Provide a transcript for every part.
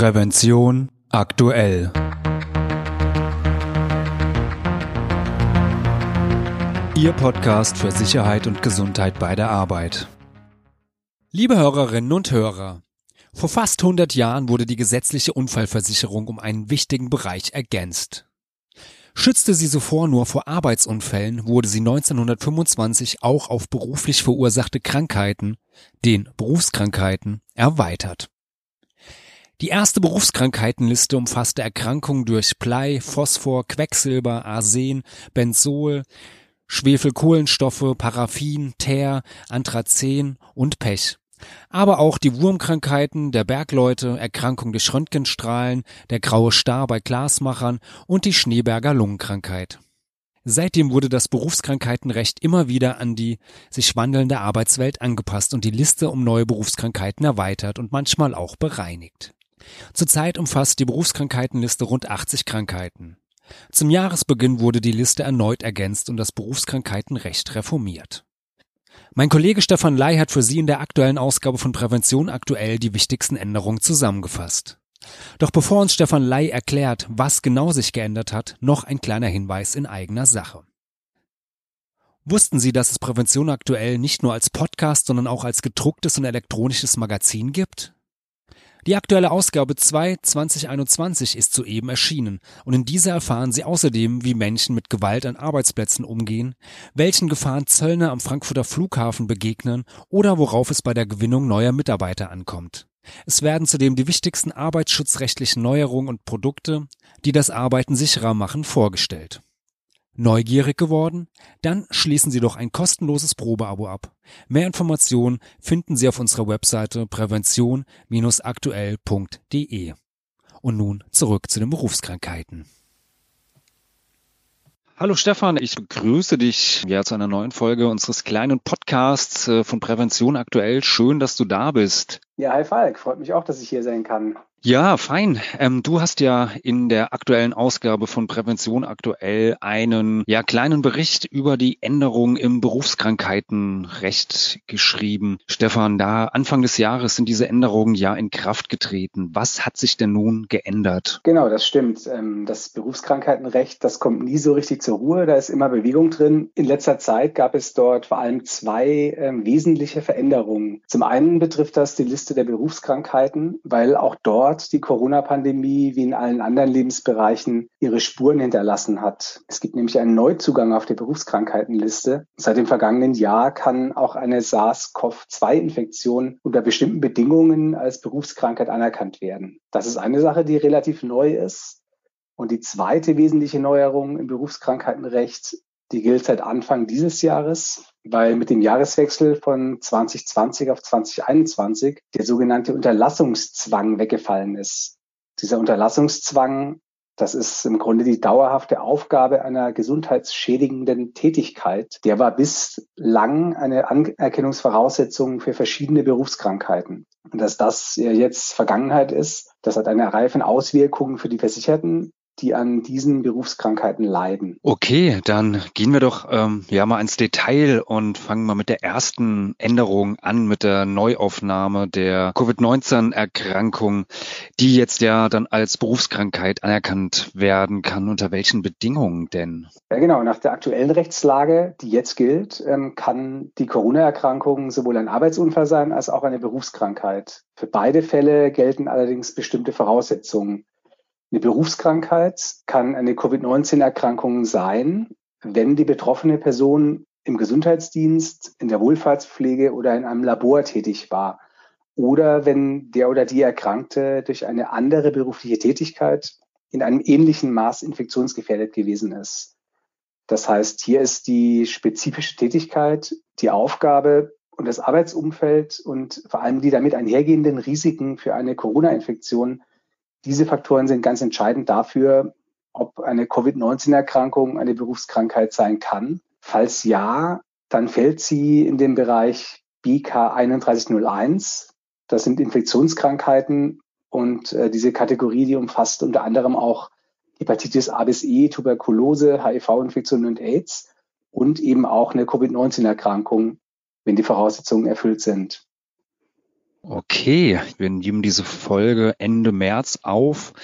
Prävention aktuell. Ihr Podcast für Sicherheit und Gesundheit bei der Arbeit. Liebe Hörerinnen und Hörer, vor fast 100 Jahren wurde die gesetzliche Unfallversicherung um einen wichtigen Bereich ergänzt. Schützte sie zuvor nur vor Arbeitsunfällen, wurde sie 1925 auch auf beruflich verursachte Krankheiten, den Berufskrankheiten, erweitert. Die erste Berufskrankheitenliste umfasste Erkrankungen durch Blei, Phosphor, Quecksilber, Arsen, Benzol, Schwefelkohlenstoffe, Paraffin, Teer, Anthrazen und Pech. Aber auch die Wurmkrankheiten der Bergleute, Erkrankung durch Röntgenstrahlen, der graue Star bei Glasmachern und die Schneeberger Lungenkrankheit. Seitdem wurde das Berufskrankheitenrecht immer wieder an die sich wandelnde Arbeitswelt angepasst und die Liste um neue Berufskrankheiten erweitert und manchmal auch bereinigt. Zurzeit umfasst die Berufskrankheitenliste rund 80 Krankheiten. Zum Jahresbeginn wurde die Liste erneut ergänzt und das Berufskrankheitenrecht reformiert. Mein Kollege Stefan Ley hat für Sie in der aktuellen Ausgabe von Prävention aktuell die wichtigsten Änderungen zusammengefasst. Doch bevor uns Stefan Ley erklärt, was genau sich geändert hat, noch ein kleiner Hinweis in eigener Sache. Wussten Sie, dass es Prävention aktuell nicht nur als Podcast, sondern auch als gedrucktes und elektronisches Magazin gibt? Die aktuelle Ausgabe 2 2021 ist soeben erschienen und in dieser erfahren Sie außerdem, wie Menschen mit Gewalt an Arbeitsplätzen umgehen, welchen Gefahren Zöllner am Frankfurter Flughafen begegnen oder worauf es bei der Gewinnung neuer Mitarbeiter ankommt. Es werden zudem die wichtigsten arbeitsschutzrechtlichen Neuerungen und Produkte, die das Arbeiten sicherer machen, vorgestellt. Neugierig geworden? Dann schließen Sie doch ein kostenloses Probeabo ab. Mehr Informationen finden Sie auf unserer Webseite prävention-aktuell.de. Und nun zurück zu den Berufskrankheiten. Hallo Stefan, ich begrüße dich ja zu einer neuen Folge unseres kleinen Podcasts äh, von Prävention aktuell. Schön, dass du da bist. Ja, hi Falk, freut mich auch, dass ich hier sein kann. Ja, fein. Ähm, du hast ja in der aktuellen Ausgabe von Prävention aktuell einen ja kleinen Bericht über die Änderungen im Berufskrankheitenrecht geschrieben. Stefan, da Anfang des Jahres sind diese Änderungen ja in Kraft getreten. Was hat sich denn nun geändert? Genau, das stimmt. Ähm, das Berufskrankheitenrecht, das kommt nie so richtig zur Ruhe. Da ist immer Bewegung drin. In letzter Zeit gab es dort vor allem zwei ähm, wesentliche Veränderungen. Zum einen betrifft das die Liste der Berufskrankheiten, weil auch dort dort die Corona-Pandemie wie in allen anderen Lebensbereichen ihre Spuren hinterlassen hat. Es gibt nämlich einen Neuzugang auf der Berufskrankheitenliste. Seit dem vergangenen Jahr kann auch eine SARS-CoV-2-Infektion unter bestimmten Bedingungen als Berufskrankheit anerkannt werden. Das ist eine Sache, die relativ neu ist. Und die zweite wesentliche Neuerung im Berufskrankheitenrecht die gilt seit Anfang dieses Jahres, weil mit dem Jahreswechsel von 2020 auf 2021 der sogenannte Unterlassungszwang weggefallen ist. Dieser Unterlassungszwang, das ist im Grunde die dauerhafte Aufgabe einer gesundheitsschädigenden Tätigkeit. Der war bislang eine Anerkennungsvoraussetzung für verschiedene Berufskrankheiten. Und dass das jetzt Vergangenheit ist, das hat eine Reihe von Auswirkungen für die Versicherten, die an diesen Berufskrankheiten leiden. Okay, dann gehen wir doch ähm, ja mal ins Detail und fangen mal mit der ersten Änderung an, mit der Neuaufnahme der Covid-19-Erkrankung, die jetzt ja dann als Berufskrankheit anerkannt werden kann. Unter welchen Bedingungen denn? Ja, genau. Nach der aktuellen Rechtslage, die jetzt gilt, ähm, kann die Corona-Erkrankung sowohl ein Arbeitsunfall sein als auch eine Berufskrankheit. Für beide Fälle gelten allerdings bestimmte Voraussetzungen. Eine Berufskrankheit kann eine Covid-19-Erkrankung sein, wenn die betroffene Person im Gesundheitsdienst, in der Wohlfahrtspflege oder in einem Labor tätig war. Oder wenn der oder die Erkrankte durch eine andere berufliche Tätigkeit in einem ähnlichen Maß infektionsgefährdet gewesen ist. Das heißt, hier ist die spezifische Tätigkeit, die Aufgabe und das Arbeitsumfeld und vor allem die damit einhergehenden Risiken für eine Corona-Infektion diese Faktoren sind ganz entscheidend dafür, ob eine Covid-19-Erkrankung eine Berufskrankheit sein kann. Falls ja, dann fällt sie in den Bereich BK 3101. Das sind Infektionskrankheiten und äh, diese Kategorie, die umfasst unter anderem auch Hepatitis A bis E, Tuberkulose, HIV-Infektionen und AIDS und eben auch eine Covid-19-Erkrankung, wenn die Voraussetzungen erfüllt sind. Okay, wir nehmen diese Folge Ende März auf.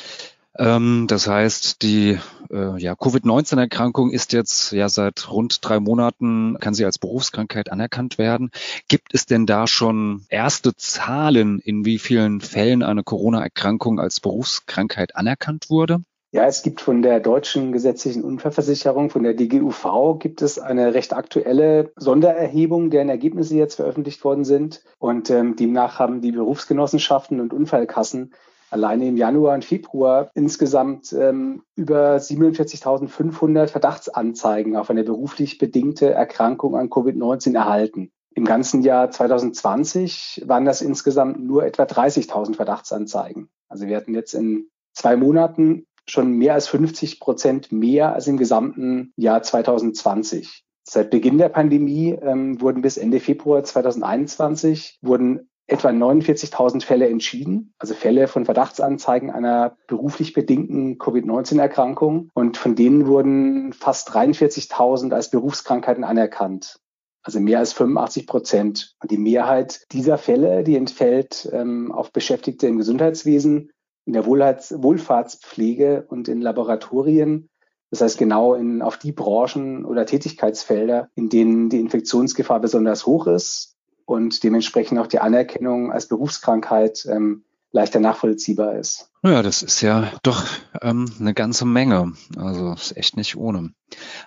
Ähm, das heißt, die äh, ja, Covid-19-Erkrankung ist jetzt ja seit rund drei Monaten, kann sie als Berufskrankheit anerkannt werden. Gibt es denn da schon erste Zahlen, in wie vielen Fällen eine Corona-Erkrankung als Berufskrankheit anerkannt wurde? Ja, es gibt von der deutschen gesetzlichen Unfallversicherung, von der DGUV, gibt es eine recht aktuelle Sondererhebung, deren Ergebnisse jetzt veröffentlicht worden sind. Und ähm, demnach haben die Berufsgenossenschaften und Unfallkassen alleine im Januar und Februar insgesamt ähm, über 47.500 Verdachtsanzeigen auf eine beruflich bedingte Erkrankung an Covid-19 erhalten. Im ganzen Jahr 2020 waren das insgesamt nur etwa 30.000 Verdachtsanzeigen. Also wir hatten jetzt in zwei Monaten schon mehr als 50 Prozent mehr als im gesamten Jahr 2020. Seit Beginn der Pandemie ähm, wurden bis Ende Februar 2021 wurden etwa 49.000 Fälle entschieden, also Fälle von Verdachtsanzeigen einer beruflich bedingten Covid-19-Erkrankung. Und von denen wurden fast 43.000 als Berufskrankheiten anerkannt. Also mehr als 85 Prozent. Und die Mehrheit dieser Fälle, die entfällt ähm, auf Beschäftigte im Gesundheitswesen, in der Wohlfahrts Wohlfahrtspflege und in Laboratorien. Das heißt genau in, auf die Branchen oder Tätigkeitsfelder, in denen die Infektionsgefahr besonders hoch ist und dementsprechend auch die Anerkennung als Berufskrankheit ähm, leichter nachvollziehbar ist. Ja, das ist ja doch ähm, eine ganze Menge. Also ist echt nicht ohne.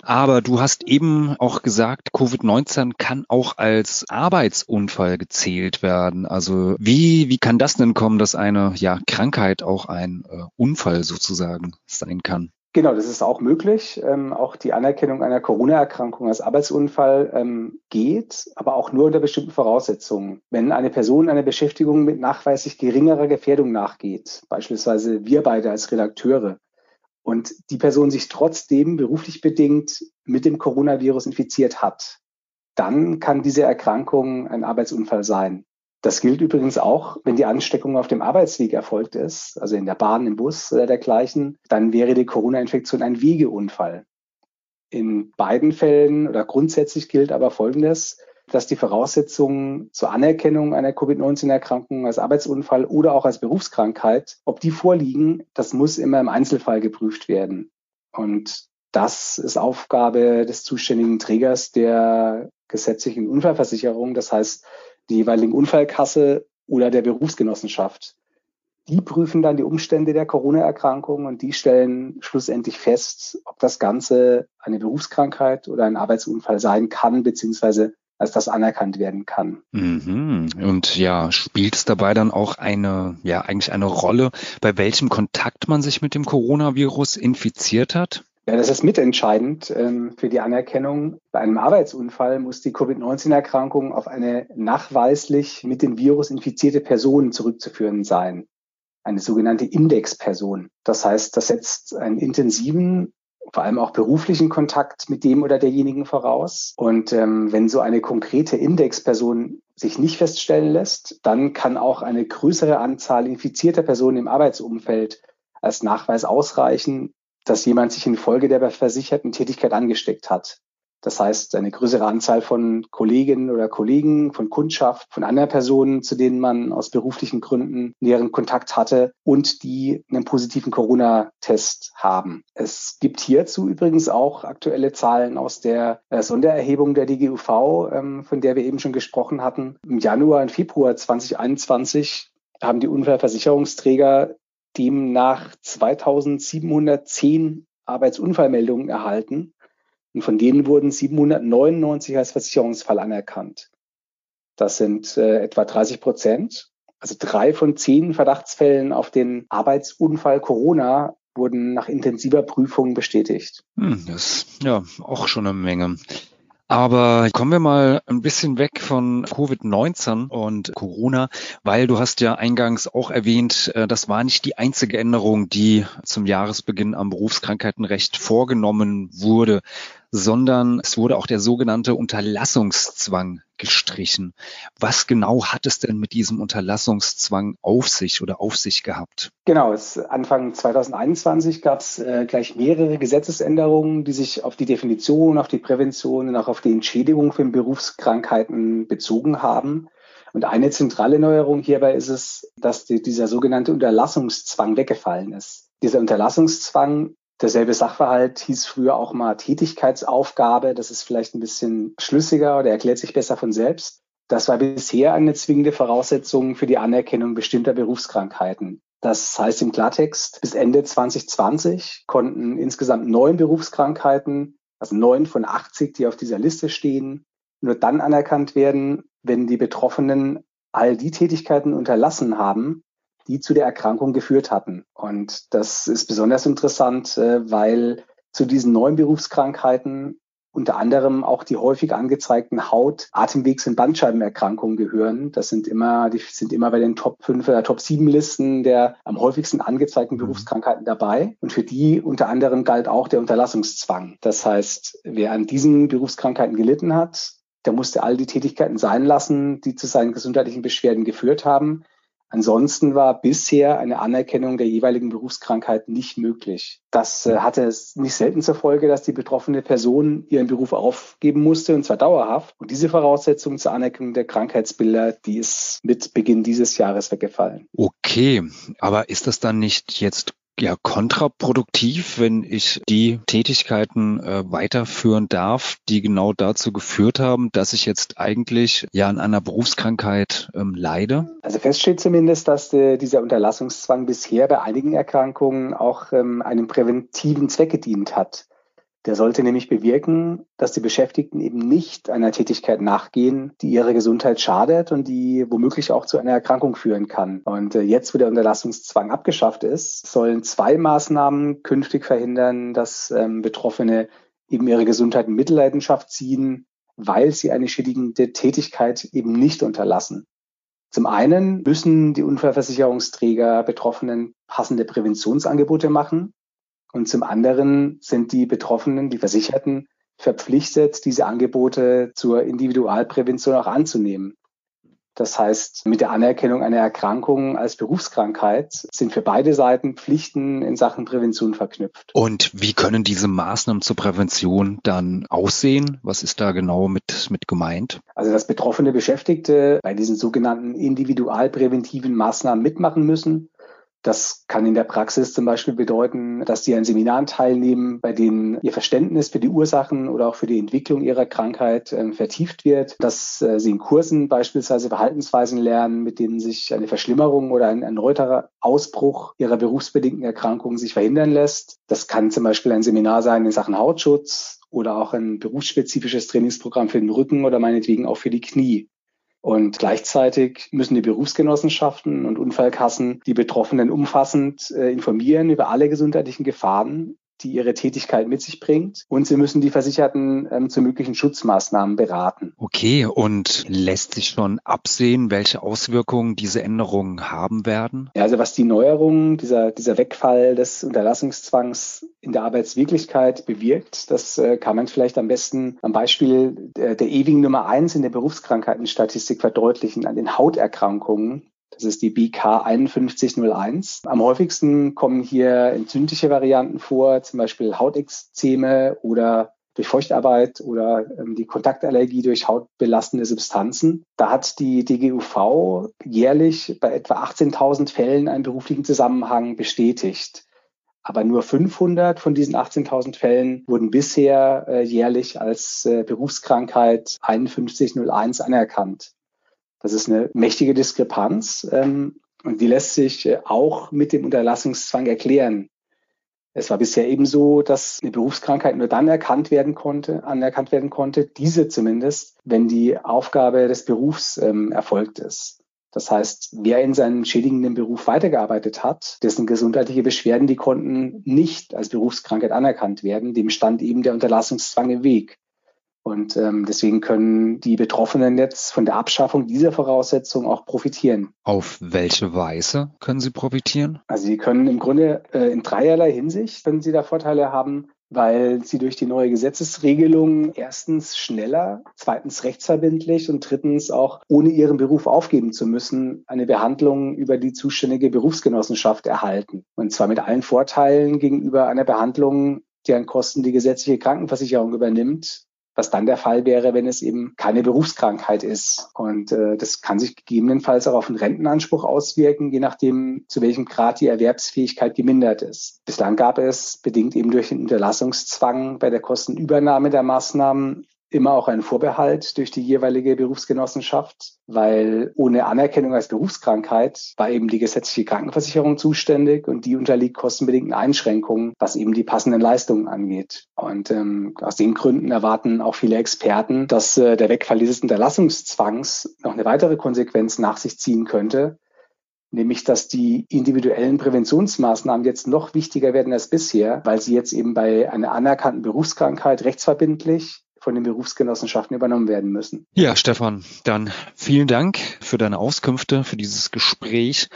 Aber du hast eben auch gesagt, Covid-19 kann auch als Arbeitsunfall gezählt werden. Also wie, wie kann das denn kommen, dass eine ja, Krankheit auch ein äh, Unfall sozusagen sein kann? Genau, das ist auch möglich. Ähm, auch die Anerkennung einer Corona-Erkrankung als Arbeitsunfall ähm, geht, aber auch nur unter bestimmten Voraussetzungen. Wenn eine Person einer Beschäftigung mit nachweislich geringerer Gefährdung nachgeht, beispielsweise wir beide als Redakteure, und die Person sich trotzdem beruflich bedingt mit dem Coronavirus infiziert hat, dann kann diese Erkrankung ein Arbeitsunfall sein. Das gilt übrigens auch, wenn die Ansteckung auf dem Arbeitsweg erfolgt ist, also in der Bahn, im Bus oder dergleichen, dann wäre die Corona-Infektion ein Wegeunfall. In beiden Fällen oder grundsätzlich gilt aber Folgendes, dass die Voraussetzungen zur Anerkennung einer Covid-19-Erkrankung als Arbeitsunfall oder auch als Berufskrankheit, ob die vorliegen, das muss immer im Einzelfall geprüft werden. Und das ist Aufgabe des zuständigen Trägers der gesetzlichen Unfallversicherung. Das heißt, die jeweiligen Unfallkasse oder der Berufsgenossenschaft. Die prüfen dann die Umstände der Corona-Erkrankung und die stellen schlussendlich fest, ob das Ganze eine Berufskrankheit oder ein Arbeitsunfall sein kann, beziehungsweise als das anerkannt werden kann. Mhm. Und ja, spielt es dabei dann auch eine, ja, eigentlich eine Rolle, bei welchem Kontakt man sich mit dem Coronavirus infiziert hat? Ja, das ist mitentscheidend ähm, für die Anerkennung. Bei einem Arbeitsunfall muss die Covid-19-Erkrankung auf eine nachweislich mit dem Virus infizierte Person zurückzuführen sein. Eine sogenannte Indexperson. Das heißt, das setzt einen intensiven, vor allem auch beruflichen Kontakt mit dem oder derjenigen voraus. Und ähm, wenn so eine konkrete Indexperson sich nicht feststellen lässt, dann kann auch eine größere Anzahl infizierter Personen im Arbeitsumfeld als Nachweis ausreichen, dass jemand sich infolge der versicherten Tätigkeit angesteckt hat. Das heißt, eine größere Anzahl von Kolleginnen oder Kollegen, von Kundschaft, von anderen Personen, zu denen man aus beruflichen Gründen näheren Kontakt hatte und die einen positiven Corona-Test haben. Es gibt hierzu übrigens auch aktuelle Zahlen aus der äh, Sondererhebung der DGUV, ähm, von der wir eben schon gesprochen hatten. Im Januar und Februar 2021 haben die Unfallversicherungsträger demnach 2710 Arbeitsunfallmeldungen erhalten und von denen wurden 799 als Versicherungsfall anerkannt. Das sind äh, etwa 30 Prozent. Also drei von zehn Verdachtsfällen auf den Arbeitsunfall Corona wurden nach intensiver Prüfung bestätigt. Hm, das ist ja auch schon eine Menge. Aber kommen wir mal ein bisschen weg von Covid-19 und Corona, weil du hast ja eingangs auch erwähnt, äh, das war nicht die einzige Änderung, die zum Jahresbeginn am Berufskrankheitenrecht vorgenommen wurde sondern es wurde auch der sogenannte Unterlassungszwang gestrichen. Was genau hat es denn mit diesem Unterlassungszwang auf sich oder auf sich gehabt? Genau, es, Anfang 2021 gab es äh, gleich mehrere Gesetzesänderungen, die sich auf die Definition, auf die Prävention und auch auf die Entschädigung für Berufskrankheiten bezogen haben. Und eine zentrale Neuerung hierbei ist es, dass die, dieser sogenannte Unterlassungszwang weggefallen ist. Dieser Unterlassungszwang Derselbe Sachverhalt hieß früher auch mal Tätigkeitsaufgabe. Das ist vielleicht ein bisschen schlüssiger oder erklärt sich besser von selbst. Das war bisher eine zwingende Voraussetzung für die Anerkennung bestimmter Berufskrankheiten. Das heißt im Klartext, bis Ende 2020 konnten insgesamt neun Berufskrankheiten, also neun von 80, die auf dieser Liste stehen, nur dann anerkannt werden, wenn die Betroffenen all die Tätigkeiten unterlassen haben, die zu der Erkrankung geführt hatten. Und das ist besonders interessant, äh, weil zu diesen neuen Berufskrankheiten unter anderem auch die häufig angezeigten Haut-, Atemwegs- und Bandscheibenerkrankungen gehören. Das sind immer, die sind immer bei den Top 5 oder Top 7 Listen der am häufigsten angezeigten mhm. Berufskrankheiten dabei. Und für die unter anderem galt auch der Unterlassungszwang. Das heißt, wer an diesen Berufskrankheiten gelitten hat, der musste all die Tätigkeiten sein lassen, die zu seinen gesundheitlichen Beschwerden geführt haben. Ansonsten war bisher eine Anerkennung der jeweiligen Berufskrankheit nicht möglich. Das äh, hatte es nicht selten zur Folge, dass die betroffene Person ihren Beruf aufgeben musste, und zwar dauerhaft. Und diese Voraussetzung zur Anerkennung der Krankheitsbilder, die ist mit Beginn dieses Jahres weggefallen. Okay, aber ist das dann nicht jetzt ja kontraproduktiv, wenn ich die Tätigkeiten äh, weiterführen darf, die genau dazu geführt haben, dass ich jetzt eigentlich ja an einer Berufskrankheit ähm, leide? Also fest steht zumindest, dass äh, dieser Unterlassungszwang bisher bei einigen Erkrankungen auch ähm, einem präventiven Zweck gedient hat. Der sollte nämlich bewirken, dass die Beschäftigten eben nicht einer Tätigkeit nachgehen, die ihrer Gesundheit schadet und die womöglich auch zu einer Erkrankung führen kann. Und äh, jetzt, wo der Unterlassungszwang abgeschafft ist, sollen zwei Maßnahmen künftig verhindern, dass ähm, Betroffene eben ihre Gesundheit in Mitleidenschaft ziehen, weil sie eine schädigende Tätigkeit eben nicht unterlassen. Zum einen müssen die Unfallversicherungsträger Betroffenen passende Präventionsangebote machen. Und zum anderen sind die Betroffenen, die Versicherten, verpflichtet, diese Angebote zur Individualprävention auch anzunehmen. Das heißt, mit der Anerkennung einer Erkrankung als Berufskrankheit sind für beide Seiten Pflichten in Sachen Prävention verknüpft. Und wie können diese Maßnahmen zur Prävention dann aussehen? Was ist da genau mit, mit gemeint? Also, dass betroffene Beschäftigte bei diesen sogenannten individualpräventiven Maßnahmen mitmachen müssen das kann in der Praxis zum Beispiel bedeuten, dass sie an Seminaren teilnehmen, bei denen ihr Verständnis für die Ursachen oder auch für die Entwicklung ihrer Krankheit äh, vertieft wird, dass äh, sie in Kursen beispielsweise Verhaltensweisen lernen, mit denen sich eine Verschlimmerung oder ein erneuterer Ausbruch ihrer berufsbedingten Erkrankung sich verhindern lässt. Das kann zum Beispiel ein Seminar sein in Sachen Hautschutz oder auch ein berufsspezifisches Trainingsprogramm für den Rücken oder meinetwegen auch für die Knie. Und gleichzeitig müssen die Berufsgenossenschaften und Unfallkassen die Betroffenen umfassend äh, informieren über alle gesundheitlichen Gefahren die ihre Tätigkeit mit sich bringt. Und sie müssen die Versicherten ähm, zu möglichen Schutzmaßnahmen beraten. Okay, und lässt sich schon absehen, welche Auswirkungen diese Änderungen haben werden? Ja, also was die Neuerungen, dieser, dieser Wegfall des Unterlassungszwangs in der Arbeitswirklichkeit bewirkt, das äh, kann man vielleicht am besten am Beispiel der, der ewigen Nummer eins in der Berufskrankheitenstatistik verdeutlichen, an den Hauterkrankungen. Das ist die BK 5101. Am häufigsten kommen hier entzündliche Varianten vor, zum Beispiel Hautexzeme oder durch Feuchtarbeit oder ähm, die Kontaktallergie durch hautbelastende Substanzen. Da hat die DGUV jährlich bei etwa 18.000 Fällen einen beruflichen Zusammenhang bestätigt. Aber nur 500 von diesen 18.000 Fällen wurden bisher äh, jährlich als äh, Berufskrankheit 5101 anerkannt. Das ist eine mächtige Diskrepanz ähm, und die lässt sich äh, auch mit dem Unterlassungszwang erklären. Es war bisher eben so, dass eine Berufskrankheit nur dann erkannt werden konnte, anerkannt werden konnte, diese zumindest, wenn die Aufgabe des Berufs ähm, erfolgt ist. Das heißt, wer in seinem schädigenden Beruf weitergearbeitet hat, dessen gesundheitliche Beschwerden, die konnten nicht als Berufskrankheit anerkannt werden, dem stand eben der Unterlassungszwang im Weg. Und ähm, deswegen können die Betroffenen jetzt von der Abschaffung dieser Voraussetzung auch profitieren. Auf welche Weise können sie profitieren? Also sie können im Grunde äh, in dreierlei Hinsicht, können sie da Vorteile haben, weil sie durch die neue Gesetzesregelung erstens schneller, zweitens rechtsverbindlich und drittens auch ohne ihren Beruf aufgeben zu müssen, eine Behandlung über die zuständige Berufsgenossenschaft erhalten. Und zwar mit allen Vorteilen gegenüber einer Behandlung, deren Kosten die gesetzliche Krankenversicherung übernimmt was dann der Fall wäre, wenn es eben keine Berufskrankheit ist. Und äh, das kann sich gegebenenfalls auch auf den Rentenanspruch auswirken, je nachdem, zu welchem Grad die Erwerbsfähigkeit gemindert ist. Bislang gab es, bedingt eben durch den Unterlassungszwang bei der Kostenübernahme der Maßnahmen, immer auch ein Vorbehalt durch die jeweilige Berufsgenossenschaft, weil ohne Anerkennung als Berufskrankheit war eben die gesetzliche Krankenversicherung zuständig und die unterliegt kostenbedingten Einschränkungen, was eben die passenden Leistungen angeht. Und ähm, aus den Gründen erwarten auch viele Experten, dass äh, der Wegfall dieses Unterlassungszwangs noch eine weitere Konsequenz nach sich ziehen könnte, nämlich dass die individuellen Präventionsmaßnahmen jetzt noch wichtiger werden als bisher, weil sie jetzt eben bei einer anerkannten Berufskrankheit rechtsverbindlich von den Berufsgenossenschaften übernommen werden müssen. Ja, Stefan, dann vielen Dank für deine Auskünfte, für dieses Gespräch,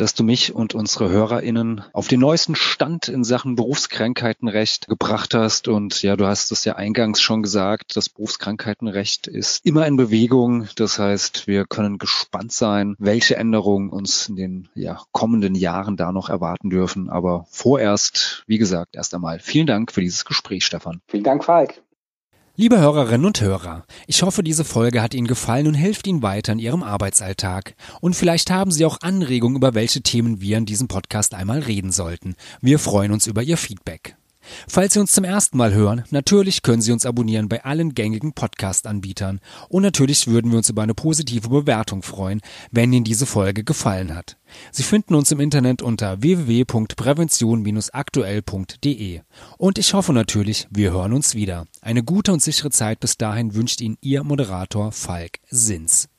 dass du mich und unsere HörerInnen auf den neuesten Stand in Sachen Berufskrankheitenrecht gebracht hast. Und ja, du hast es ja eingangs schon gesagt, das Berufskrankheitenrecht ist immer in Bewegung. Das heißt, wir können gespannt sein, welche Änderungen uns in den ja, kommenden Jahren da noch erwarten dürfen. Aber vorerst, wie gesagt, erst einmal vielen Dank für dieses Gespräch, Stefan. Vielen Dank, Falk. Liebe Hörerinnen und Hörer, ich hoffe, diese Folge hat Ihnen gefallen und hilft Ihnen weiter in Ihrem Arbeitsalltag. Und vielleicht haben Sie auch Anregungen, über welche Themen wir in diesem Podcast einmal reden sollten. Wir freuen uns über Ihr Feedback. Falls Sie uns zum ersten Mal hören, natürlich können Sie uns abonnieren bei allen gängigen Podcast-Anbietern. Und natürlich würden wir uns über eine positive Bewertung freuen, wenn Ihnen diese Folge gefallen hat. Sie finden uns im Internet unter www.prävention-aktuell.de. Und ich hoffe natürlich, wir hören uns wieder. Eine gute und sichere Zeit bis dahin wünscht Ihnen Ihr Moderator Falk Sins.